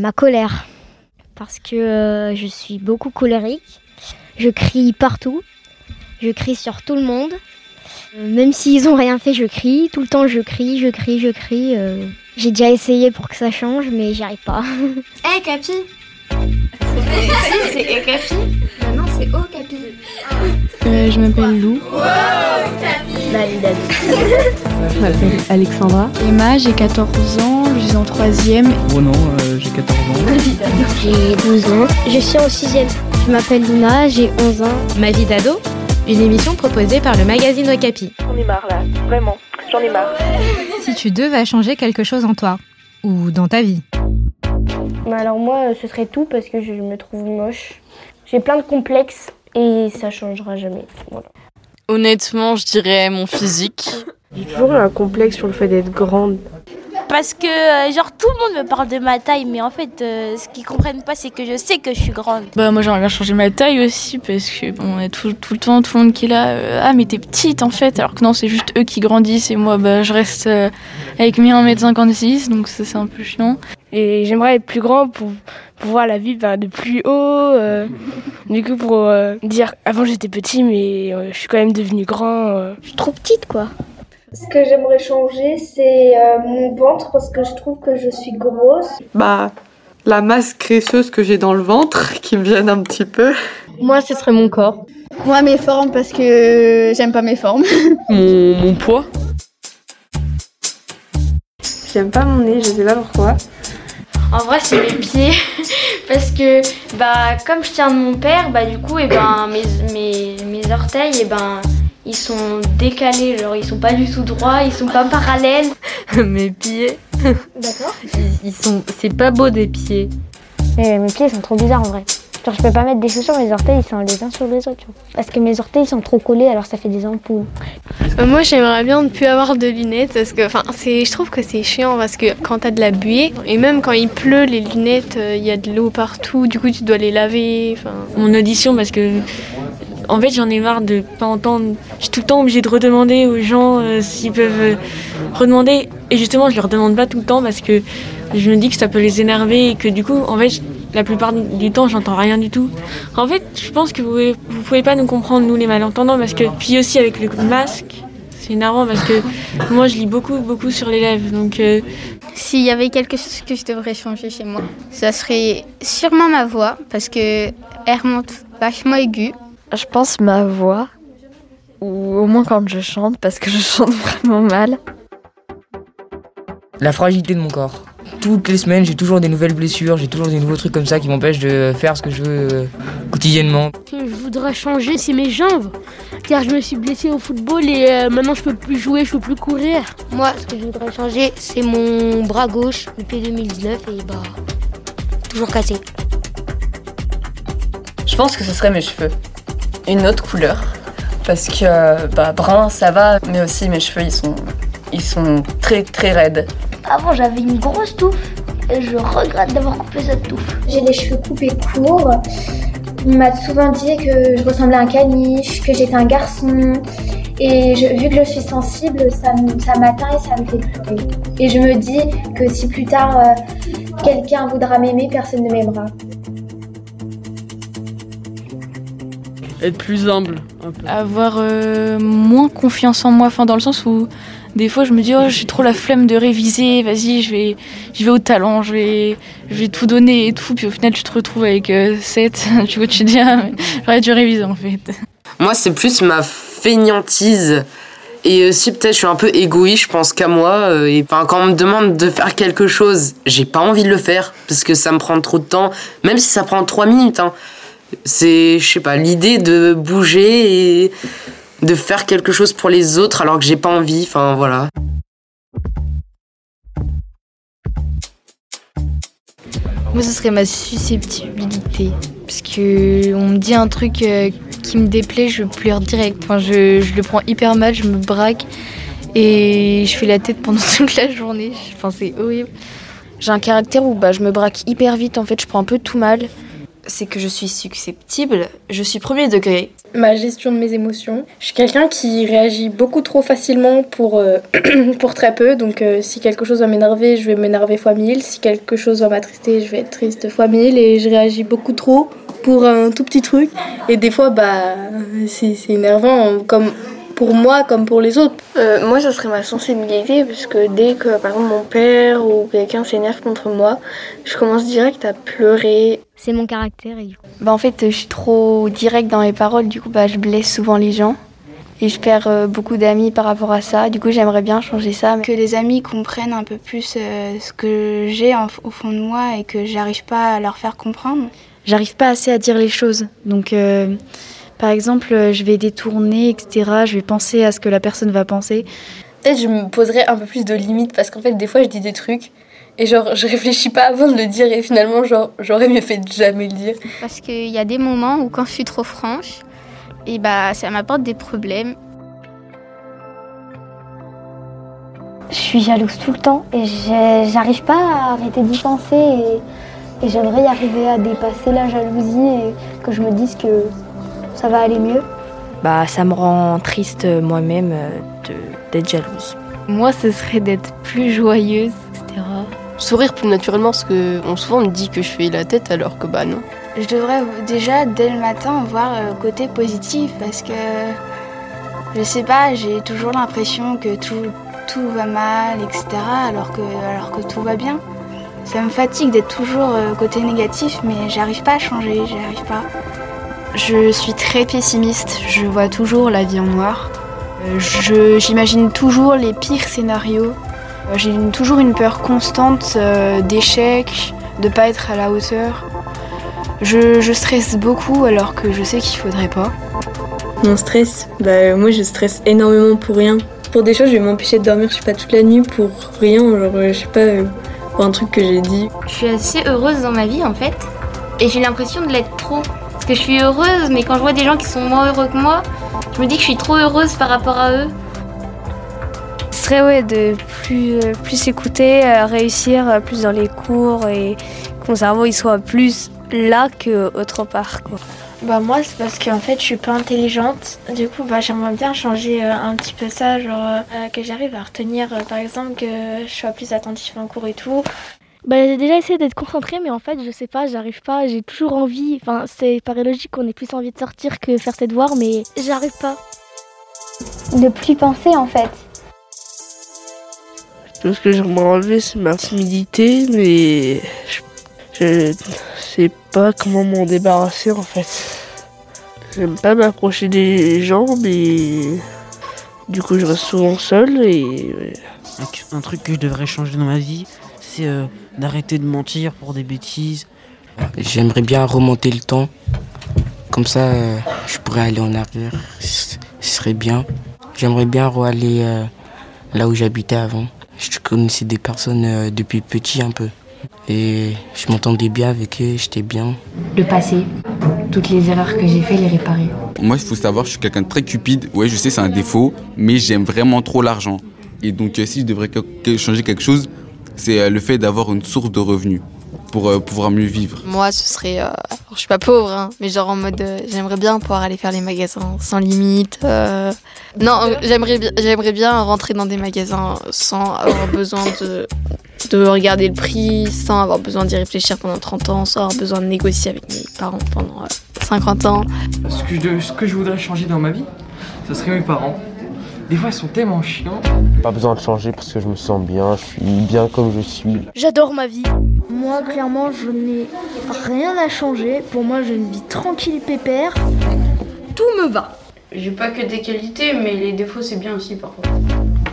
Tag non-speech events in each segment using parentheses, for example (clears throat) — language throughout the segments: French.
Ma colère, parce que euh, je suis beaucoup colérique. Je crie partout. Je crie sur tout le monde. Euh, même s'ils ont rien fait, je crie. Tout le temps, je crie, je crie, je crie. euh. J'ai déjà essayé pour que ça change, mais j'y arrive pas. Hé, (laughs) Capi C'est E Capi Non, c'est O Capi. Euh, je m'appelle Lou. Je m'appelle Alexandra. Emma, j'ai 14 ans, suis en troisième. Ronan, euh, j'ai 14 ans. J'ai 12 ans. Je suis en sixième. Je m'appelle Luna, j'ai 11 ans. Ma vie d'ado, une émission proposée par le magazine Okapi. J'en ai marre là, vraiment, j'en ai marre. Si tu devais changer quelque chose en toi ou dans ta vie, Mais alors moi, ce serait tout parce que je me trouve moche. J'ai plein de complexes et ça changera jamais. Voilà. Honnêtement, je dirais mon physique. J'ai toujours eu un complexe sur le fait d'être grande. Parce que, euh, genre, tout le monde me parle de ma taille, mais en fait, euh, ce qu'ils comprennent pas, c'est que je sais que je suis grande. Bah moi j'aimerais bien changer ma taille aussi parce que bon, on est tout, tout le temps tout le monde qui est là. euh, ah mais t'es petite en fait alors que non c'est juste eux qui grandissent et moi bah je reste euh, avec mes 1m56 donc ça c'est un peu chiant. Et j'aimerais être plus grand pour pouvoir la vivre ben, de plus haut. euh, du coup, pour euh, dire, avant j'étais petit, mais euh, je suis quand même devenue grand. euh. Je suis trop petite, quoi. Ce que j'aimerais changer, c'est euh, mon ventre parce que je trouve que je suis grosse. Bah, la masse graisseuse que j'ai dans le ventre (laughs) qui me gêne un petit peu. Moi, ce serait mon corps. Moi, mes formes, parce que j'aime pas mes formes. (laughs) Mon, mon poids. J'aime pas mon nez, je sais pas pourquoi. En vrai, c'est mes pieds. (laughs) Parce que, bah, comme je tiens de mon père, bah, du coup, et ben, mes, mes, mes orteils, et ben, ils sont décalés. Genre, ils sont pas du tout droits, ils sont pas parallèles. (laughs) Mes pieds. D'accord. Ils, ils sont. C'est pas beau des pieds. Et mes pieds sont trop bizarres en vrai. Genre, je peux pas mettre des chaussures, mes orteils ils sont les uns sur les autres. tu vois. Parce que mes orteils sont trop collés, alors ça fait des ampoules. Euh, moi, j'aimerais bien ne plus avoir de lunettes parce que, enfin, c'est, je trouve que c'est chiant parce que quand t'as de la buée et même quand il pleut, les lunettes, euh, il y a de l'eau partout. Du coup, tu dois les laver. Enfin, Mon audition parce que en fait j'en ai marre de pas entendre. Je suis tout le temps obligée de redemander aux gens euh, s'ils peuvent euh, redemander et justement je leur demande pas tout le temps parce que je me dis que ça peut les énerver et que du coup en fait la plupart du temps j'entends rien du tout. En fait je pense que vous pouvez, pouvez pas nous comprendre nous les malentendants parce que puis aussi avec le masque c'est énervant parce que moi je lis beaucoup beaucoup sur les lèvres donc euh, S'il y avait quelque chose que je devrais changer chez moi, ça serait sûrement ma voix, parce que elle remonte vachement aiguë. Je pense ma voix, ou au moins quand je chante, parce que je chante (laughs) vraiment mal. La fragilité de mon corps. Toutes les semaines, j'ai toujours des nouvelles blessures, j'ai toujours des nouveaux trucs comme ça qui m'empêchent de faire ce que je veux euh, quotidiennement. Ce que je voudrais changer, c'est mes jambes. Car je me suis blessée au football et euh, maintenant je peux plus jouer, je peux plus courir. Moi, ce que je voudrais changer, c'est mon bras gauche depuis 2019 et bah. toujours cassé. Je pense que ce serait mes cheveux. Une autre couleur. Parce que euh, bah, brun, ça va, mais aussi mes cheveux, ils sont, ils sont très très raides. Avant, j'avais une grosse touffe et je regrette d'avoir coupé cette touffe. J'ai les cheveux coupés courts. On m'a souvent dit que je ressemblais à un caniche, que j'étais un garçon. Et je- vu que je suis sensible, ça, ça m'atteint et ça me fait pleurer. Et je me dis que si plus tard euh, quelqu'un voudra m'aimer, personne ne m'aimera. Être plus humble, un peu. avoir euh, moins confiance en moi, enfin dans le sens où des fois je me dis oh j'ai trop la flemme de réviser, vas-y je vais je vais au talent, je vais je vais tout donner et tout, puis au final tu te retrouves avec 7, (laughs) tu vois tu te dis ah, j'aurais dû réviser en fait. Moi, c'est plus ma fainéantise. Et aussi, peut-être, je suis un peu égoïste, je pense qu'à moi. euh, Et enfin, quand on me demande de faire quelque chose, j'ai pas envie de le faire parce que ça me prend trop de temps, même si ça prend trois minutes. Hein. C'est, je sais pas, l'idée de bouger et de faire quelque chose pour les autres alors que j'ai pas envie. Enfin, voilà. Moi, ce serait ma susceptibilité. Parce que on me dit un truc euh, qui me déplaît, je pleure direct. Enfin, je, je le prends hyper mal, je me braque et je fais la tête pendant (laughs) toute la journée. Enfin, c'est horrible. J'ai un caractère où bah, je me braque hyper vite, en fait, je prends un peu tout mal. C'est que je suis susceptible, je suis premier degré. Ma gestion de mes émotions. Je suis quelqu'un qui réagit beaucoup trop facilement pour, euh, (clears throat) pour très peu. Donc euh, si quelque chose va m'énerver, je vais m'énerver fois mille. Si quelque chose va m'attrister, je vais être triste fois mille. Et je réagis beaucoup trop pour un tout petit truc. Et des fois, bah, c'est énervant. Comme pour moi comme pour les autres. Euh, moi, ça serait ma sensibilité, parce que dès que, par exemple, mon père ou quelqu'un s'énerve contre moi, je commence direct à pleurer. C'est mon caractère. Et... Bah, en fait, je suis trop directe dans mes paroles, du coup, bah, je blesse souvent les gens. Et je perds euh, beaucoup d'amis par rapport à ça. Du coup, j'aimerais bien changer ça. Que les amis comprennent un peu plus euh, ce que j'ai au fond de moi et que j'arrive pas à leur faire comprendre. J'arrive pas assez à dire les choses. Donc, euh, par exemple, euh, je vais détourner, etc. Je vais penser à ce que la personne va penser. Peut-être je me poserais un peu plus de limites, parce qu'en fait, des fois, je dis des trucs. Et genre, je réfléchis pas avant de le dire, et finalement, genre, j'aurais mieux fait de jamais le dire. Parce qu'il y a des moments où quand je suis trop franche, et bah ça m'apporte des problèmes. Je suis jalouse tout le temps et j'arrive pas à arrêter d'y penser et, et j'aimerais y arriver à dépasser la jalousie et que je me dise que ça va aller mieux. Bah, ça me rend triste euh, moi-même euh, de- d'être jalouse. Moi, ce serait d'être plus joyeuse, etc. Sourire plus naturellement, parce que on, souvent on me dit que je fais la tête alors que bah non. Je devrais déjà dès le matin voir le côté positif parce que je sais pas, j'ai toujours l'impression que tout, tout va mal, etc. Alors que, alors que tout va bien. Ça me fatigue d'être toujours euh, côté négatif, mais j'arrive pas à changer, j'y arrive pas. Je suis très pessimiste, je vois toujours la vie en noir. Euh, je- J'imagine toujours les pires scénarios. Euh, J'ai toujours une peur constante euh, d'échec, de pas être à la hauteur. Je, je stresse beaucoup alors que je sais qu'il faudrait pas. Mon stress, bah moi je stresse énormément pour rien. Pour des choses, je vais m'empêcher de dormir, je sais pas, toute la nuit pour rien, genre je sais pas, pour un truc que j'ai dit. Je suis assez heureuse dans ma vie en fait et j'ai l'impression de l'être trop. Parce que je suis heureuse, mais quand je vois des gens qui sont moins heureux que moi, je me dis que je suis trop heureuse par rapport à eux. Ce serait ouais, de plus, euh, plus écouter, euh, réussir euh, plus dans les cours et que mon cerveau il soit plus là qu'autre part. Quoi. Bah moi c'est parce qu'en fait je suis pas intelligente. Du coup bah j'aimerais bien changer euh, un petit peu ça, genre euh, que j'arrive à retenir euh, par exemple que je sois plus attentif en cours et tout. Bah, j'ai déjà essayé d'être concentrée, mais en fait, je sais pas, j'arrive pas. J'ai toujours envie. Enfin, c'est paraît logique qu'on ait plus envie de sortir que faire ses devoirs, mais j'arrive pas. Ne plus penser en fait. Tout ce que j'aimerais enlever, c'est ma timidité, mais je, je sais pas comment m'en débarrasser en fait. J'aime pas m'approcher des gens, mais du coup, je reste souvent seul et. un truc que je devrais changer dans ma vie, euh, d'arrêter de mentir pour des bêtises. J'aimerais bien remonter le temps. Comme ça, euh, je pourrais aller en arrière. Ce serait bien. J'aimerais bien aller euh, là où j'habitais avant. Je connaissais des personnes euh, depuis petit un peu. Et je m'entendais bien avec eux, j'étais bien. Le passé, toutes les erreurs que j'ai fait, les réparer. Moi, il faut savoir, je suis quelqu'un de très cupide. Ouais, je sais, c'est un défaut, mais j'aime vraiment trop l'argent. Et donc, si je devrais changer quelque chose, c'est euh, le fait d'avoir une source de revenus pour euh, pouvoir mieux vivre. Moi, ce serait. euh, je suis pas pauvre, hein, mais genre en mode. euh, j'aimerais bien pouvoir aller faire les magasins sans limite. euh, Non, j'aimerais bien, j'aimerais bien rentrer dans des magasins sans avoir besoin de, de regarder le prix, sans avoir besoin d'y réfléchir pendant 30 ans, sans avoir besoin de négocier avec mes parents pendant euh, 50 ans. Ce que, je, ce que je voudrais changer dans ma vie, ce serait mes parents. Des fois, ils sont tellement chiants. Pas besoin de changer parce que je me sens bien, je suis bien comme je suis. J'adore ma vie. Moi, clairement, je n'ai rien à changer. Pour moi, j'ai une vie tranquille pépère. Tout me va. J'ai pas que des qualités, mais les défauts c'est bien aussi parfois.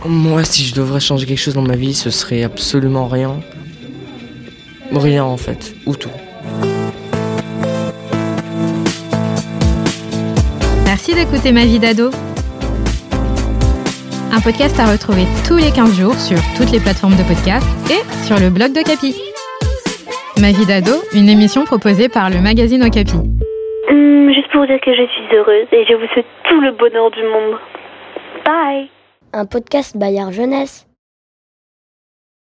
Moi, si je devrais changer quelque chose dans ma vie, ce serait absolument rien. Rien en fait, ou tout. Merci d'écouter Ma vie d'ado. Un podcast à retrouver tous les 15 jours sur toutes les plateformes de podcast et sur le blog de Capi. Ma vie d'ado, une émission proposée par le magazine Okapi. Hum, juste pour dire que je suis heureuse et je vous souhaite tout le bonheur du monde. Bye Un podcast Bayard Jeunesse.